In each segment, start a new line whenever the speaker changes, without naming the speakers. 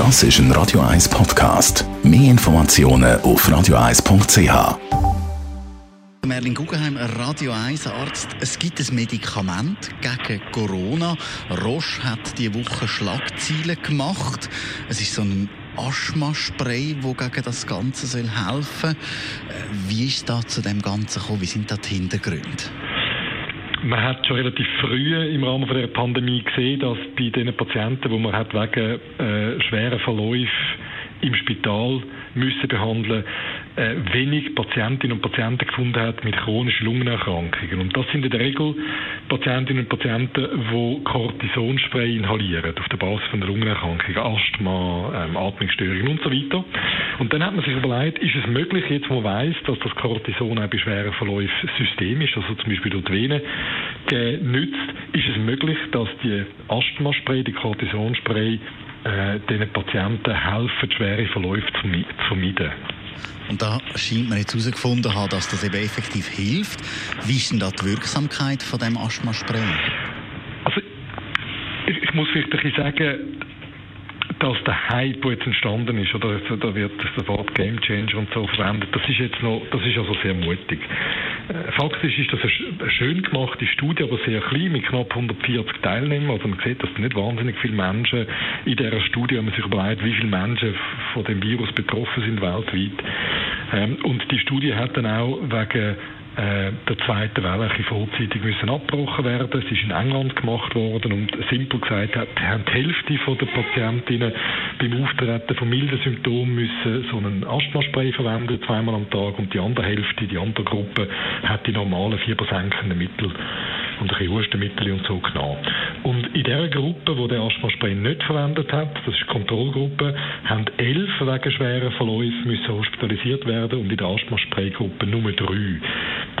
Das ist ein Radio 1 Podcast. Mehr Informationen auf radio1.ch.
Merlin Guggenheim, Radio 1 Arzt. Es gibt ein Medikament gegen Corona. Roche hat diese Woche Schlagzeilen gemacht. Es ist so ein Asthma-Spray, das gegen das Ganze helfen soll. Wie ist da zu dem Ganzen gekommen? Wie sind da die Hintergründe?
Man hat schon relativ früh im Rahmen der Pandemie gesehen, dass bei den Patienten, die man hat wegen äh, schweren Verläufen im Spital müssen behandeln äh, wenig Patientinnen und Patienten gefunden hat mit chronischen Lungenerkrankungen. Und das sind in der Regel Patientinnen und Patienten, die Cortisonspray inhalieren, auf der Basis von der Lungenerkrankungen, Asthma, ähm, Atmungsstörungen und so weiter. Und dann hat man sich überlegt, ist es möglich, jetzt man weiß, dass das Cortison auch bei schweren Verläufen systemisch, also zum Beispiel durch die Vene, genützt, ist es möglich, dass die Asthmaspray, die Cortisonspray, äh, diesen Patienten helfen, schwere Verläufe zu vermeiden.
Und da scheint man jetzt herausgefunden haben, dass das eben effektiv hilft. Wie ist denn da die Wirksamkeit von dem Asthmaspray?
Also, ich, muss vielleicht ein bisschen sagen, dass der Hype, der jetzt entstanden ist, oder da wird das Wort Game Changer und so verwendet, das ist jetzt noch, das ist also sehr mutig. Faktisch ist das eine schön gemachte Studie, aber sehr klein, mit knapp 140 Teilnehmern. Also man sieht, dass nicht wahnsinnig viele Menschen in dieser Studie, wenn man sich überlegt, wie viele Menschen von dem Virus betroffen sind weltweit. Ähm, und die Studie hat dann auch wegen äh, der zweiten Welle vorzeitig müssen abgebrochen werden. Es ist in England gemacht worden und simpel gesagt haben die Hälfte der Patientinnen beim Auftreten von milden Symptomen müssen so einen Asthmaspray verwenden, zweimal am Tag und die andere Hälfte, die andere Gruppe, hat die normalen fiebersenkenden Mittel und ein bisschen Hustenmittel und so genommen. Und in dieser Gruppe, die der Asthmaspray nicht verwendet hat, das ist die Kontrollgruppe, haben elf wegen schweren Verläufen müssen hospitalisiert werden und in der Asthmaspray-Gruppe nur drei.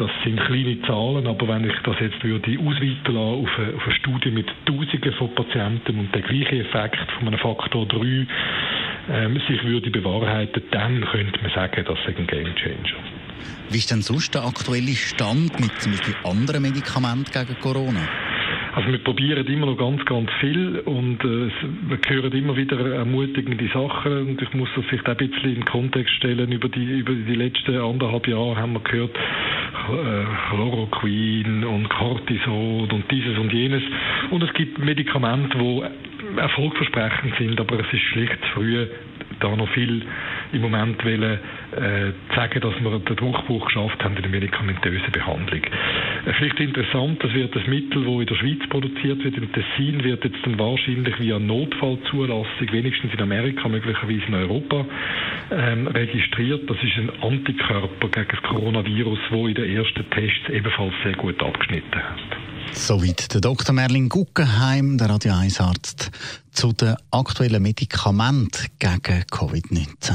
Das sind kleine Zahlen, aber wenn ich das jetzt würde ausweiten lassen auf eine, auf eine Studie mit Tausenden von Patienten und der gleiche Effekt von einem Faktor 3 ähm, sich würde bewahrheiten, dann könnte man sagen, das ist ein Game Changer.
Wie ist denn sonst der aktuelle Stand mit zum Beispiel anderen Medikamenten gegen Corona?
Also wir probieren immer noch ganz, ganz viel und äh, wir hören immer wieder ermutigende Sachen und ich muss das vielleicht auch ein bisschen in Kontext stellen. Über die, über die letzten anderthalb Jahre haben wir gehört, äh, Chloroquin und Cortison und dieses und jenes. Und es gibt Medikamente, die erfolgversprechend sind, aber es ist schlicht früh, da noch viel im Moment wollen, äh, sagen, dass wir den Durchbruch geschafft haben in der medikamentösen Behandlung. Äh, vielleicht interessant, das wird das Mittel, das in der Schweiz produziert wird, im Tessin, wird jetzt dann wahrscheinlich via Notfallzulassung, wenigstens in Amerika, möglicherweise in Europa, ähm, registriert. Das ist ein Antikörper gegen das Coronavirus, wo in den ersten Tests ebenfalls sehr gut abgeschnitten hat.
Soweit der Dr. Merlin Guggenheim, der Radio 1 Arzt, zu den aktuellen Medikamenten gegen Covid-19.